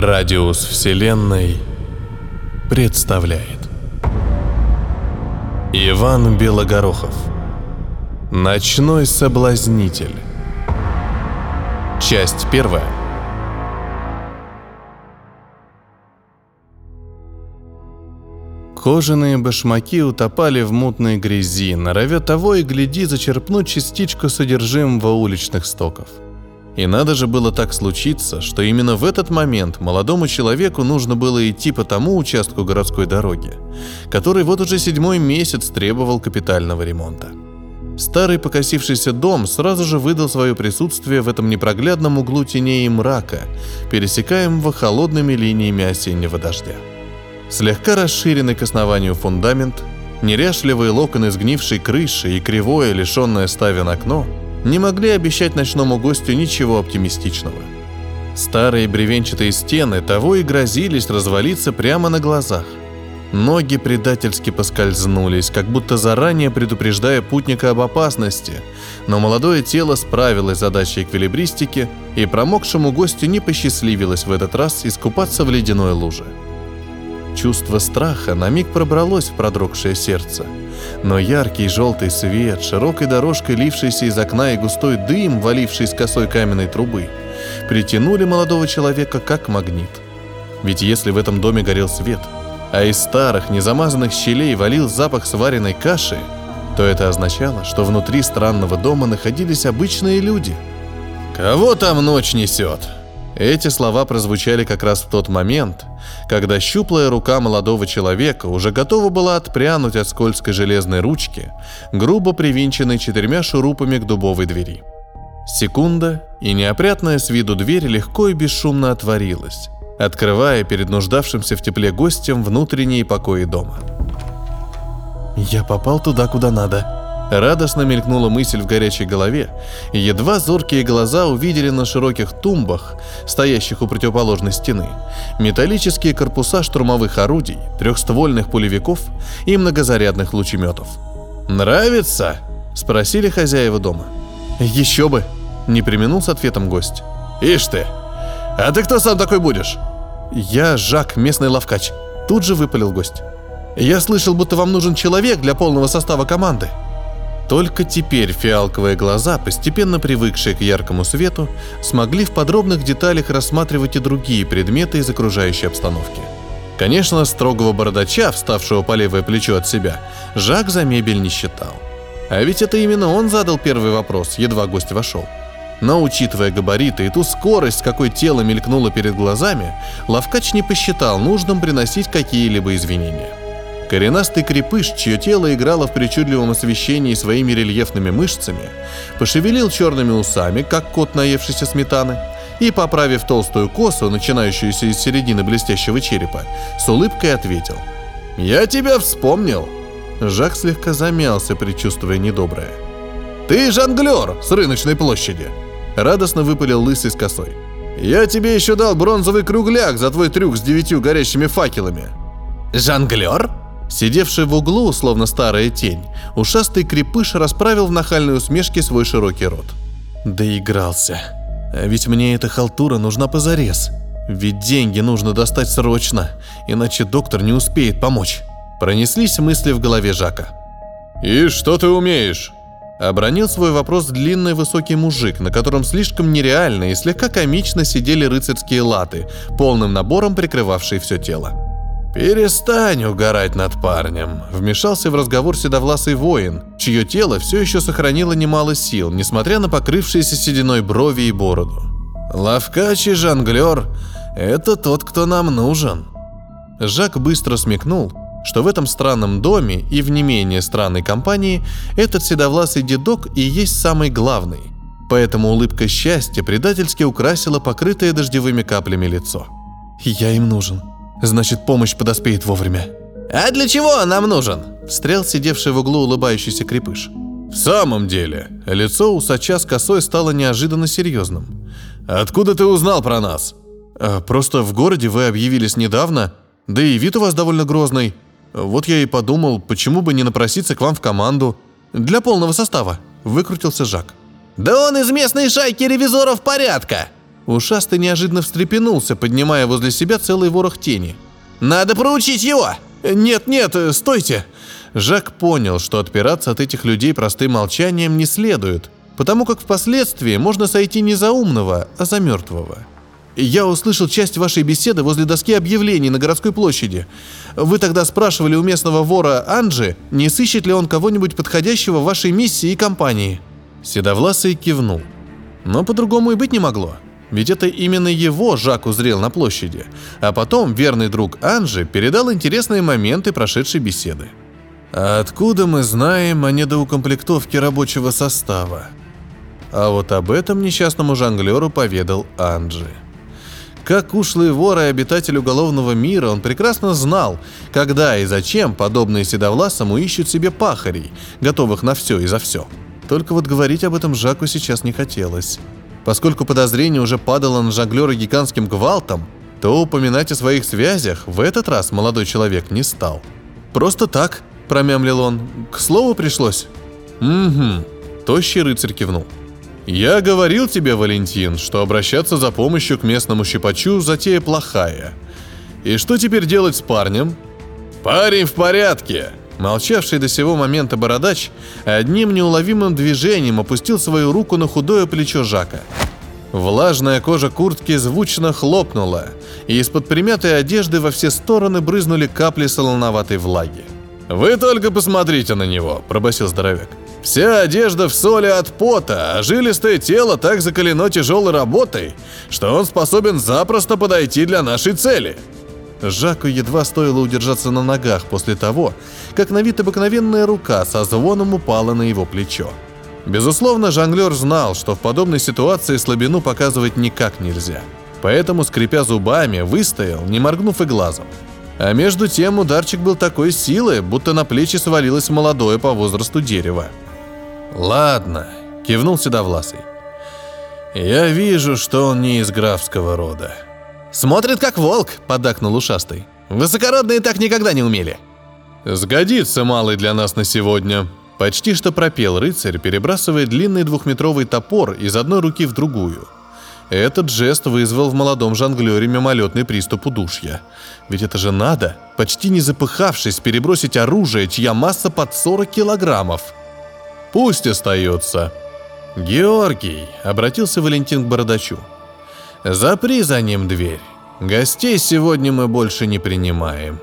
Радиус Вселенной представляет. Иван Белогорохов. Ночной соблазнитель. Часть первая. Кожаные башмаки утопали в мутной грязи, норовя того и гляди зачерпнуть частичку содержимого уличных стоков – и надо же было так случиться, что именно в этот момент молодому человеку нужно было идти по тому участку городской дороги, который вот уже седьмой месяц требовал капитального ремонта. Старый покосившийся дом сразу же выдал свое присутствие в этом непроглядном углу теней и мрака, пересекаемого холодными линиями осеннего дождя. Слегка расширенный к основанию фундамент, неряшливые локоны сгнившей крыши и кривое, лишенное ставен окно – не могли обещать ночному гостю ничего оптимистичного. Старые бревенчатые стены того и грозились развалиться прямо на глазах. Ноги предательски поскользнулись, как будто заранее предупреждая путника об опасности, но молодое тело справилось с задачей эквилибристики, и промокшему гостю не посчастливилось в этот раз искупаться в ледяной луже. Чувство страха на миг пробралось в продрогшее сердце – но яркий желтый свет, широкой дорожкой лившийся из окна и густой дым, валивший из косой каменной трубы, притянули молодого человека как магнит. Ведь если в этом доме горел свет, а из старых, незамазанных щелей валил запах сваренной каши, то это означало, что внутри странного дома находились обычные люди. «Кого там ночь несет?» Эти слова прозвучали как раз в тот момент, когда щуплая рука молодого человека уже готова была отпрянуть от скользкой железной ручки, грубо привинченной четырьмя шурупами к дубовой двери. Секунда, и неопрятная с виду дверь легко и бесшумно отворилась, открывая перед нуждавшимся в тепле гостем внутренние покои дома. «Я попал туда, куда надо», Радостно мелькнула мысль в горячей голове, и едва зоркие глаза увидели на широких тумбах, стоящих у противоположной стены, металлические корпуса штурмовых орудий, трехствольных пулевиков и многозарядных лучеметов. «Нравится?» – спросили хозяева дома. «Еще бы!» – не применул с ответом гость. «Ишь ты! А ты кто сам такой будешь?» «Я Жак, местный лавкач», – тут же выпалил гость. «Я слышал, будто вам нужен человек для полного состава команды». Только теперь фиалковые глаза, постепенно привыкшие к яркому свету, смогли в подробных деталях рассматривать и другие предметы из окружающей обстановки. Конечно, строгого бородача, вставшего по левое плечо от себя, Жак за мебель не считал. А ведь это именно он задал первый вопрос, едва гость вошел. Но учитывая габариты и ту скорость, с какой тело мелькнуло перед глазами, Лавкач не посчитал нужным приносить какие-либо извинения. Коренастый крепыш, чье тело играло в причудливом освещении своими рельефными мышцами, пошевелил черными усами, как кот, наевшийся сметаны, и, поправив толстую косу, начинающуюся из середины блестящего черепа, с улыбкой ответил. «Я тебя вспомнил!» Жак слегка замялся, предчувствуя недоброе. «Ты жонглер с рыночной площади!» Радостно выпалил лысый с косой. «Я тебе еще дал бронзовый кругляк за твой трюк с девятью горящими факелами!» «Жонглер?» Сидевший в углу, словно старая тень, ушастый крепыш расправил в нахальной усмешке свой широкий рот. Доигрался. А ведь мне эта халтура нужна позарез. Ведь деньги нужно достать срочно, иначе доктор не успеет помочь. Пронеслись мысли в голове Жака. «И что ты умеешь?» Обронил свой вопрос длинный высокий мужик, на котором слишком нереально и слегка комично сидели рыцарские латы, полным набором прикрывавшие все тело. «Перестань угорать над парнем», — вмешался в разговор седовласый воин, чье тело все еще сохранило немало сил, несмотря на покрывшиеся сединой брови и бороду. «Лавкач и жонглер — это тот, кто нам нужен». Жак быстро смекнул, что в этом странном доме и в не менее странной компании этот седовласый дедок и есть самый главный. Поэтому улыбка счастья предательски украсила покрытое дождевыми каплями лицо. «Я им нужен», Значит, помощь подоспеет вовремя. «А для чего нам нужен?» – встрял сидевший в углу улыбающийся крепыш. «В самом деле...» – лицо усача с косой стало неожиданно серьезным. «Откуда ты узнал про нас?» а, «Просто в городе вы объявились недавно, да и вид у вас довольно грозный. Вот я и подумал, почему бы не напроситься к вам в команду. Для полного состава», – выкрутился Жак. «Да он из местной шайки ревизоров порядка!» Ушастый неожиданно встрепенулся, поднимая возле себя целый ворох тени. «Надо проучить его!» «Нет-нет, стойте!» Жак понял, что отпираться от этих людей простым молчанием не следует, потому как впоследствии можно сойти не за умного, а за мертвого. Я услышал часть вашей беседы возле доски объявлений на городской площади. Вы тогда спрашивали у местного вора Анджи, не сыщет ли он кого-нибудь подходящего вашей миссии и компании. Седовласый кивнул. Но по-другому и быть не могло. Ведь это именно его Жак узрел на площади, а потом верный друг Анжи передал интересные моменты прошедшей беседы. А откуда мы знаем о недоукомплектовке рабочего состава? А вот об этом несчастному жонглеру поведал Анджи. Как ушлый вор и обитатель уголовного мира, он прекрасно знал, когда и зачем подобные седовласому ищут себе пахарей, готовых на все и за все. Только вот говорить об этом Жаку сейчас не хотелось. Поскольку подозрение уже падало на жонглера гигантским гвалтом, то упоминать о своих связях в этот раз молодой человек не стал. «Просто так», — промямлил он, — «к слову пришлось». «Угу», — тощий рыцарь кивнул. «Я говорил тебе, Валентин, что обращаться за помощью к местному щипачу – затея плохая. И что теперь делать с парнем?» «Парень в порядке!» Молчавший до сего момента бородач одним неуловимым движением опустил свою руку на худое плечо Жака. Влажная кожа куртки звучно хлопнула, и из-под примятой одежды во все стороны брызнули капли солоноватой влаги. «Вы только посмотрите на него», – пробасил здоровяк. Вся одежда в соли от пота, а жилистое тело так закалено тяжелой работой, что он способен запросто подойти для нашей цели. Жаку едва стоило удержаться на ногах после того, как на вид обыкновенная рука со звоном упала на его плечо. Безусловно, жонглер знал, что в подобной ситуации слабину показывать никак нельзя. Поэтому, скрипя зубами, выстоял, не моргнув и глазом. А между тем ударчик был такой силы, будто на плечи свалилось молодое по возрасту дерево. «Ладно», — кивнул Седовласый. «Я вижу, что он не из графского рода». «Смотрит как волк», — поддакнул ушастый. «Высокородные так никогда не умели». «Сгодится малый для нас на сегодня», — почти что пропел рыцарь, перебрасывая длинный двухметровый топор из одной руки в другую. Этот жест вызвал в молодом жонглере мимолетный приступ удушья. Ведь это же надо, почти не запыхавшись, перебросить оружие, чья масса под 40 килограммов. Пусть остается. Георгий, обратился Валентин к Бородачу. Запри за ним дверь. Гостей сегодня мы больше не принимаем.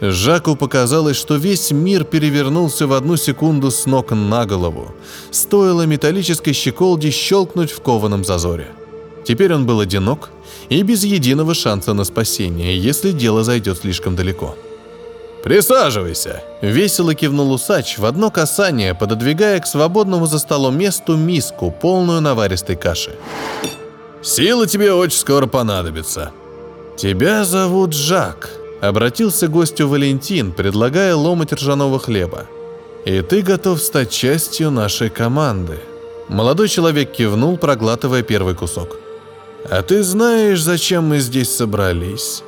Жаку показалось, что весь мир перевернулся в одну секунду с ног на голову. Стоило металлической щеколде щелкнуть в кованом зазоре. Теперь он был одинок и без единого шанса на спасение, если дело зайдет слишком далеко. «Присаживайся!» – весело кивнул усач в одно касание, пододвигая к свободному за столом месту миску, полную наваристой каши. «Сила тебе очень скоро понадобится». «Тебя зовут Жак», – обратился гостю Валентин, предлагая ломоть ржаного хлеба. «И ты готов стать частью нашей команды». Молодой человек кивнул, проглатывая первый кусок. «А ты знаешь, зачем мы здесь собрались?»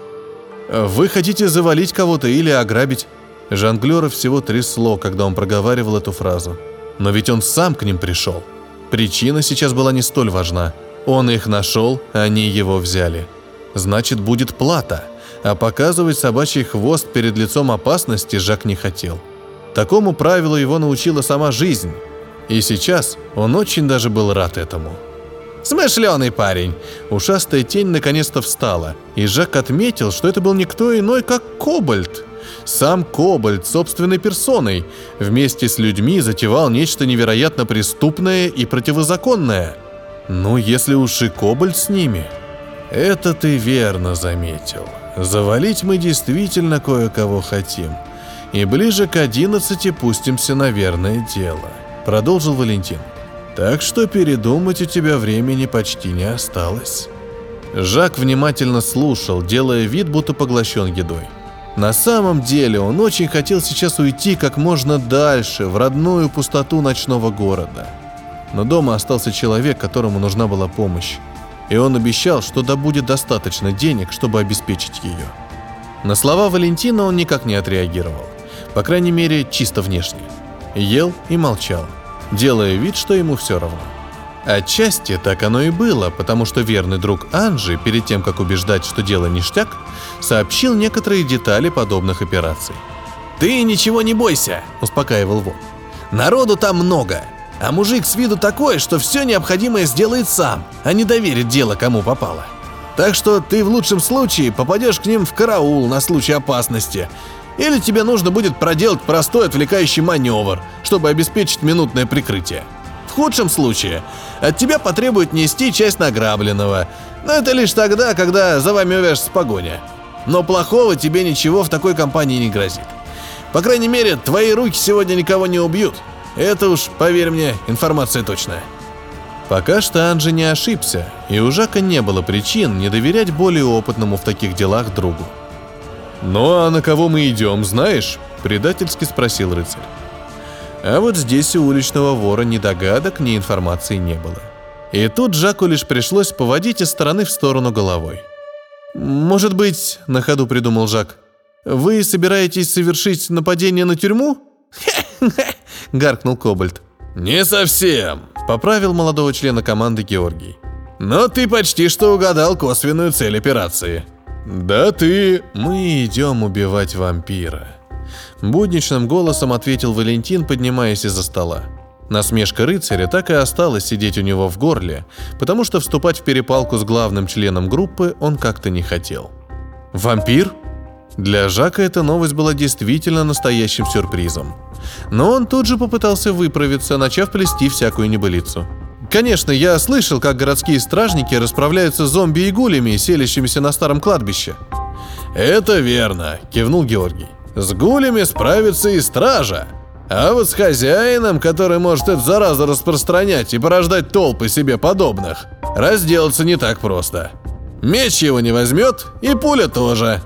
«Вы хотите завалить кого-то или ограбить?» Жонглера всего трясло, когда он проговаривал эту фразу. Но ведь он сам к ним пришел. Причина сейчас была не столь важна. Он их нашел, они его взяли. Значит, будет плата. А показывать собачий хвост перед лицом опасности Жак не хотел. Такому правилу его научила сама жизнь. И сейчас он очень даже был рад этому. Смышленый парень. Ушастая тень наконец-то встала, и Жак отметил, что это был никто иной, как Кобальт. Сам Кобальт собственной персоной вместе с людьми затевал нечто невероятно преступное и противозаконное. Ну, если уж и Кобальт с ними. Это ты верно заметил. Завалить мы действительно кое-кого хотим. И ближе к одиннадцати пустимся на верное дело, продолжил Валентин. Так что передумать у тебя времени почти не осталось. Жак внимательно слушал, делая вид, будто поглощен едой. На самом деле он очень хотел сейчас уйти как можно дальше, в родную пустоту ночного города. Но дома остался человек, которому нужна была помощь. И он обещал, что добудет достаточно денег, чтобы обеспечить ее. На слова Валентина он никак не отреагировал. По крайней мере, чисто внешне. Ел и молчал делая вид, что ему все равно. Отчасти так оно и было, потому что верный друг Анжи, перед тем, как убеждать, что дело ништяк, сообщил некоторые детали подобных операций. «Ты ничего не бойся», — успокаивал Вон. «Народу там много, а мужик с виду такой, что все необходимое сделает сам, а не доверит дело кому попало. Так что ты в лучшем случае попадешь к ним в караул на случай опасности, или тебе нужно будет проделать простой отвлекающий маневр, чтобы обеспечить минутное прикрытие. В худшем случае от тебя потребуют нести часть награбленного, но это лишь тогда, когда за вами увяжется погоня. Но плохого тебе ничего в такой компании не грозит. По крайней мере, твои руки сегодня никого не убьют, это уж, поверь мне, информация точная. Пока что Анджи не ошибся, и у Жака не было причин не доверять более опытному в таких делах другу. «Ну а на кого мы идем, знаешь?» – предательски спросил рыцарь. А вот здесь у уличного вора ни догадок, ни информации не было. И тут Жаку лишь пришлось поводить из стороны в сторону головой. «Может быть, — на ходу придумал Жак, — вы собираетесь совершить нападение на тюрьму?» — гаркнул Кобальт. «Не совсем», — поправил молодого члена команды Георгий. «Но ты почти что угадал косвенную цель операции». «Да ты...» «Мы идем убивать вампира», — будничным голосом ответил Валентин, поднимаясь из-за стола. Насмешка рыцаря так и осталась сидеть у него в горле, потому что вступать в перепалку с главным членом группы он как-то не хотел. «Вампир?» Для Жака эта новость была действительно настоящим сюрпризом. Но он тут же попытался выправиться, начав плести всякую небылицу. Конечно, я слышал, как городские стражники расправляются с зомби и гулями, селящимися на старом кладбище. «Это верно», — кивнул Георгий. «С гулями справится и стража. А вот с хозяином, который может эту заразу распространять и порождать толпы себе подобных, разделаться не так просто. Меч его не возьмет, и пуля тоже.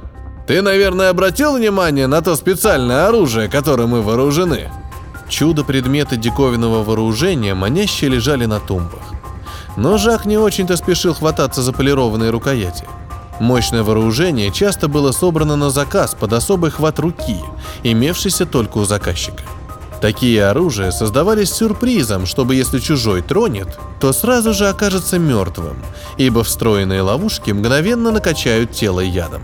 Ты, наверное, обратил внимание на то специальное оружие, которым мы вооружены?» Чудо-предметы диковинного вооружения маняще лежали на тумбах. Но Жак не очень-то спешил хвататься за полированные рукояти. Мощное вооружение часто было собрано на заказ под особый хват руки, имевшийся только у заказчика. Такие оружия создавались сюрпризом, чтобы если чужой тронет, то сразу же окажется мертвым, ибо встроенные ловушки мгновенно накачают тело ядом.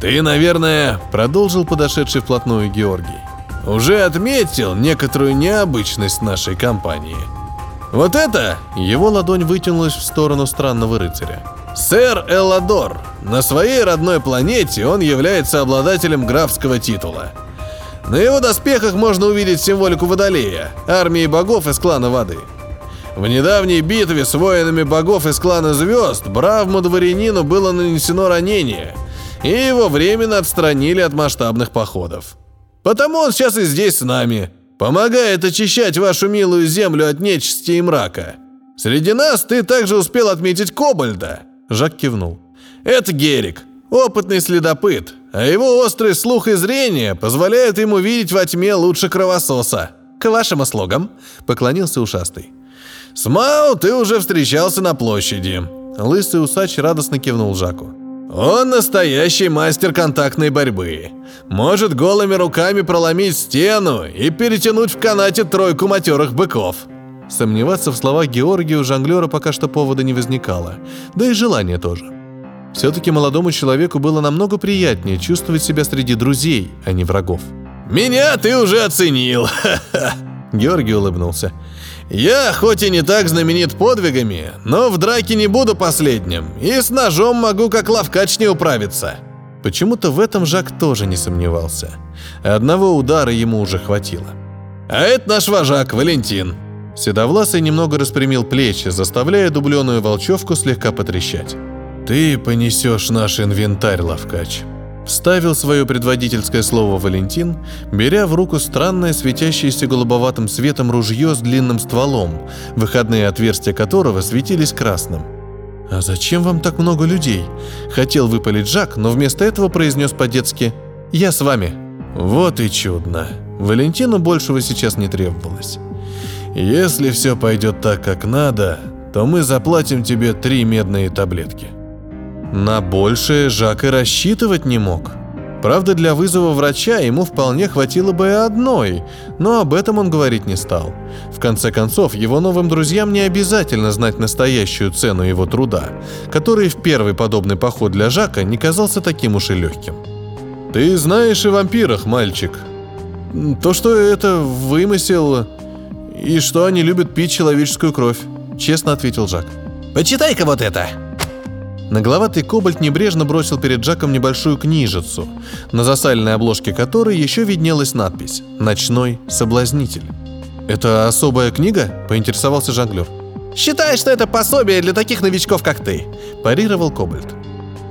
«Ты, наверное, — продолжил подошедший вплотную Георгий, — уже отметил некоторую необычность нашей компании. Вот это...» — его ладонь вытянулась в сторону странного рыцаря. «Сэр Элладор. На своей родной планете он является обладателем графского титула. На его доспехах можно увидеть символику Водолея, армии богов из клана Воды. В недавней битве с воинами богов из клана Звезд бравому дворянину было нанесено ранение — и его временно отстранили от масштабных походов. Потому он сейчас и здесь с нами, помогает очищать вашу милую землю от нечисти и мрака. Среди нас ты также успел отметить Кобальда. Жак кивнул. Это Герик, опытный следопыт, а его острый слух и зрение позволяют ему видеть во тьме лучше кровососа. К вашим услугам, поклонился ушастый. С Мау ты уже встречался на площади. Лысый усач радостно кивнул Жаку. Он настоящий мастер контактной борьбы. Может голыми руками проломить стену и перетянуть в канате тройку матерых быков. Сомневаться в словах Георгия у жонглера пока что повода не возникало, да и желания тоже. Все-таки молодому человеку было намного приятнее чувствовать себя среди друзей, а не врагов. «Меня ты уже оценил!» Георгий улыбнулся. Я хоть и не так знаменит подвигами, но в драке не буду последним, и с ножом могу как ловкач не управиться. Почему-то в этом Жак тоже не сомневался. Одного удара ему уже хватило. А это наш вожак, Валентин. Седовласый немного распрямил плечи, заставляя дубленую волчевку слегка потрещать. «Ты понесешь наш инвентарь, ловкач», Вставил свое предводительское слово Валентин, беря в руку странное светящееся голубоватым светом ружье с длинным стволом, выходные отверстия которого светились красным. «А зачем вам так много людей?» Хотел выпалить Жак, но вместо этого произнес по-детски «Я с вами». Вот и чудно. Валентину большего сейчас не требовалось. «Если все пойдет так, как надо, то мы заплатим тебе три медные таблетки». На большее Жак и рассчитывать не мог. Правда, для вызова врача ему вполне хватило бы и одной, но об этом он говорить не стал. В конце концов, его новым друзьям не обязательно знать настоящую цену его труда, который в первый подобный поход для Жака не казался таким уж и легким. «Ты знаешь о вампирах, мальчик. То, что это вымысел, и что они любят пить человеческую кровь», — честно ответил Жак. «Почитай-ка вот это!» Нагловатый кобальт небрежно бросил перед Джаком небольшую книжицу, на засаленной обложке которой еще виднелась надпись «Ночной соблазнитель». «Это особая книга?» – поинтересовался жонглер. «Считай, что это пособие для таких новичков, как ты», – парировал Кобальт.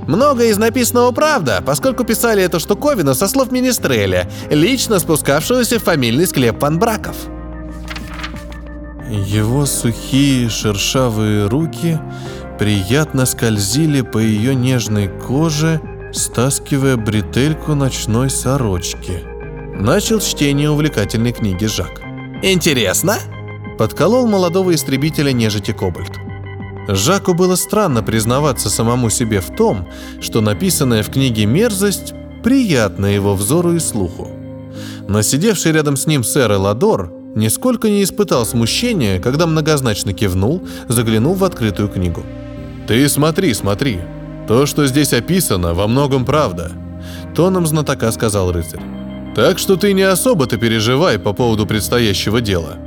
Многое из написанного правда, поскольку писали эту штуковину со слов Министреля, лично спускавшегося в фамильный склеп панбраков. Его сухие шершавые руки приятно скользили по ее нежной коже, стаскивая бретельку ночной сорочки. Начал чтение увлекательной книги Жак. «Интересно?» Подколол молодого истребителя нежити Кобальт. Жаку было странно признаваться самому себе в том, что написанная в книге мерзость приятна его взору и слуху. Но сидевший рядом с ним сэр Эладор нисколько не испытал смущения, когда многозначно кивнул, заглянув в открытую книгу. «Ты смотри, смотри. То, что здесь описано, во многом правда», — тоном знатока сказал рыцарь. «Так что ты не особо-то переживай по поводу предстоящего дела».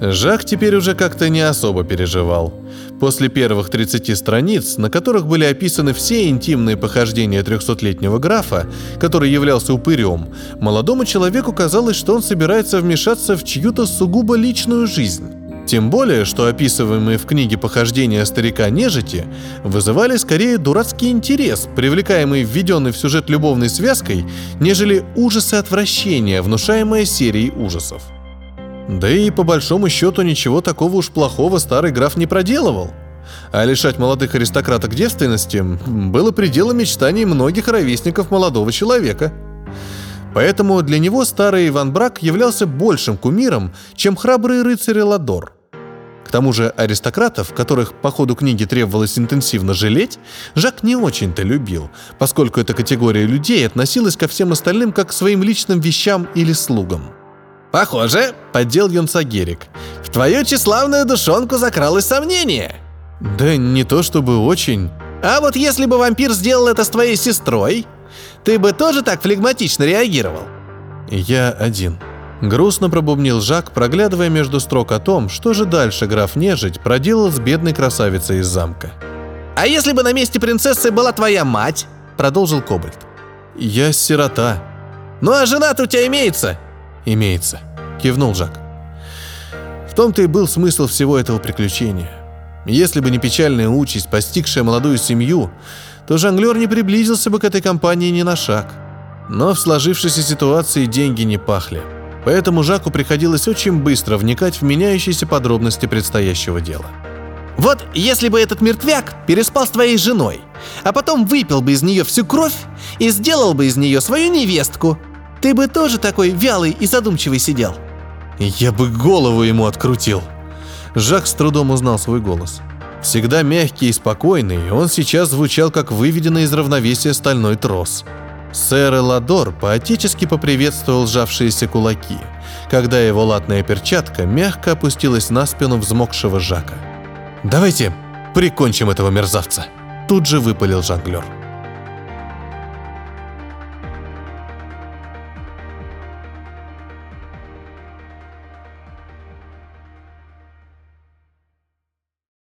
Жак теперь уже как-то не особо переживал. После первых 30 страниц, на которых были описаны все интимные похождения 300-летнего графа, который являлся упырем, молодому человеку казалось, что он собирается вмешаться в чью-то сугубо личную жизнь. Тем более, что описываемые в книге похождения старика нежити вызывали скорее дурацкий интерес, привлекаемый введенной в сюжет любовной связкой, нежели ужасы отвращения, внушаемые серией ужасов. Да и по большому счету ничего такого уж плохого старый граф не проделывал. А лишать молодых аристократок девственности было пределом мечтаний многих ровесников молодого человека. Поэтому для него старый Иван Брак являлся большим кумиром, чем храбрый рыцарь Ладор. К тому же аристократов, которых по ходу книги требовалось интенсивно жалеть, Жак не очень-то любил, поскольку эта категория людей относилась ко всем остальным как к своим личным вещам или слугам. «Похоже», — поддел юнца Герик, — «в твою тщеславную душонку закралось сомнение». «Да не то чтобы очень...» «А вот если бы вампир сделал это с твоей сестрой, ты бы тоже так флегматично реагировал?» «Я один», Грустно пробубнил Жак, проглядывая между строк о том, что же дальше граф Нежить проделал с бедной красавицей из замка. «А если бы на месте принцессы была твоя мать?» — продолжил Кобальт. «Я сирота». «Ну а жена-то у тебя имеется?» «Имеется», — кивнул Жак. В том-то и был смысл всего этого приключения. Если бы не печальная участь, постигшая молодую семью, то жонглер не приблизился бы к этой компании ни на шаг. Но в сложившейся ситуации деньги не пахли — Поэтому Жаку приходилось очень быстро вникать в меняющиеся подробности предстоящего дела. Вот если бы этот мертвяк переспал с твоей женой, а потом выпил бы из нее всю кровь и сделал бы из нее свою невестку, ты бы тоже такой вялый и задумчивый сидел. Я бы голову ему открутил. Жак с трудом узнал свой голос. Всегда мягкий и спокойный, он сейчас звучал как выведенный из равновесия стальной трос – Сэр Эладор поотечески поприветствовал сжавшиеся кулаки, когда его латная перчатка мягко опустилась на спину взмокшего Жака. «Давайте прикончим этого мерзавца!» Тут же выпалил жонглер.